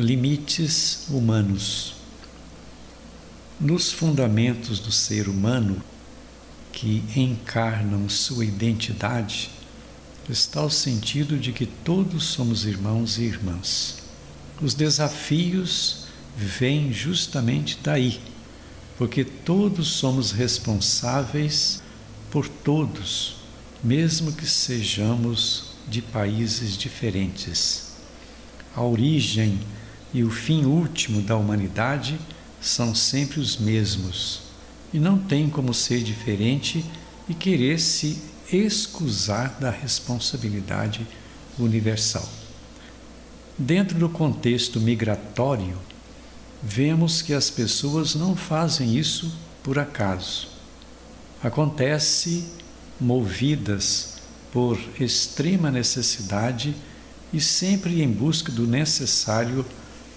Limites humanos. Nos fundamentos do ser humano, que encarnam sua identidade, está o sentido de que todos somos irmãos e irmãs. Os desafios vêm justamente daí, porque todos somos responsáveis por todos, mesmo que sejamos de países diferentes. A origem e o fim último da humanidade são sempre os mesmos, e não tem como ser diferente e querer se excusar da responsabilidade universal. Dentro do contexto migratório, vemos que as pessoas não fazem isso por acaso. Acontece movidas por extrema necessidade e sempre em busca do necessário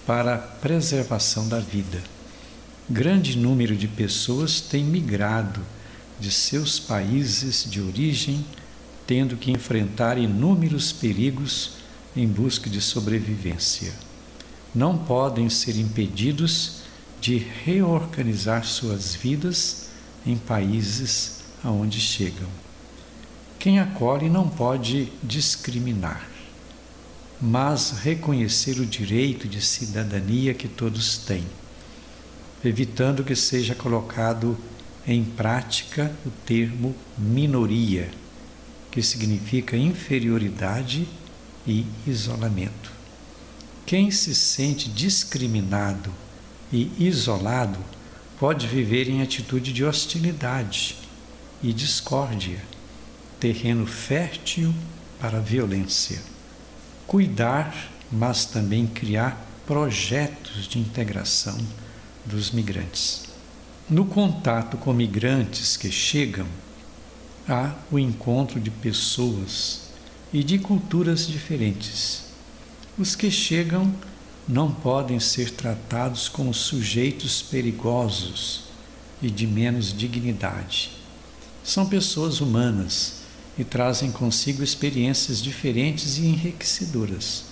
para a preservação da vida. Grande número de pessoas tem migrado de seus países de origem, tendo que enfrentar inúmeros perigos em busca de sobrevivência. Não podem ser impedidos de reorganizar suas vidas em países aonde chegam. Quem acolhe não pode discriminar, mas reconhecer o direito de cidadania que todos têm, evitando que seja colocado em prática o termo minoria, que significa inferioridade e isolamento. Quem se sente discriminado e isolado pode viver em atitude de hostilidade e discórdia, terreno fértil para a violência. Cuidar, mas também criar projetos de integração dos migrantes. No contato com migrantes que chegam, há o encontro de pessoas e de culturas diferentes. Os que chegam não podem ser tratados como sujeitos perigosos e de menos dignidade. São pessoas humanas e trazem consigo experiências diferentes e enriquecedoras.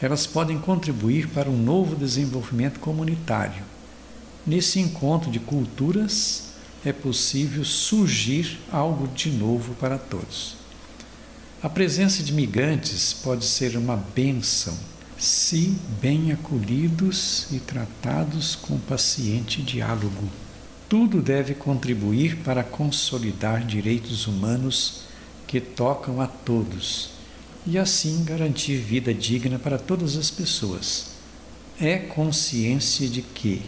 Elas podem contribuir para um novo desenvolvimento comunitário Nesse encontro de culturas é possível surgir algo de novo para todos. A presença de migrantes pode ser uma bênção se bem acolhidos e tratados com paciente diálogo. Tudo deve contribuir para consolidar direitos humanos que tocam a todos e assim garantir vida digna para todas as pessoas. É consciência de que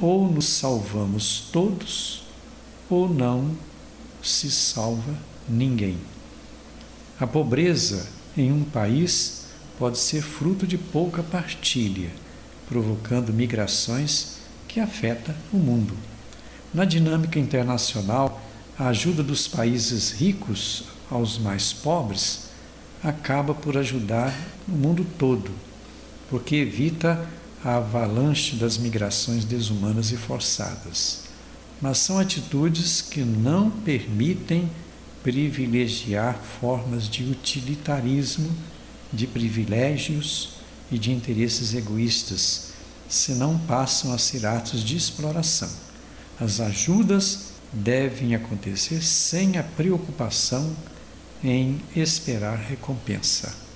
ou nos salvamos todos, ou não se salva ninguém. A pobreza em um país pode ser fruto de pouca partilha, provocando migrações que afetam o mundo. Na dinâmica internacional, a ajuda dos países ricos aos mais pobres acaba por ajudar o mundo todo, porque evita a avalanche das migrações desumanas e forçadas, mas são atitudes que não permitem privilegiar formas de utilitarismo, de privilégios e de interesses egoístas, senão passam a ser atos de exploração. As ajudas devem acontecer sem a preocupação em esperar recompensa.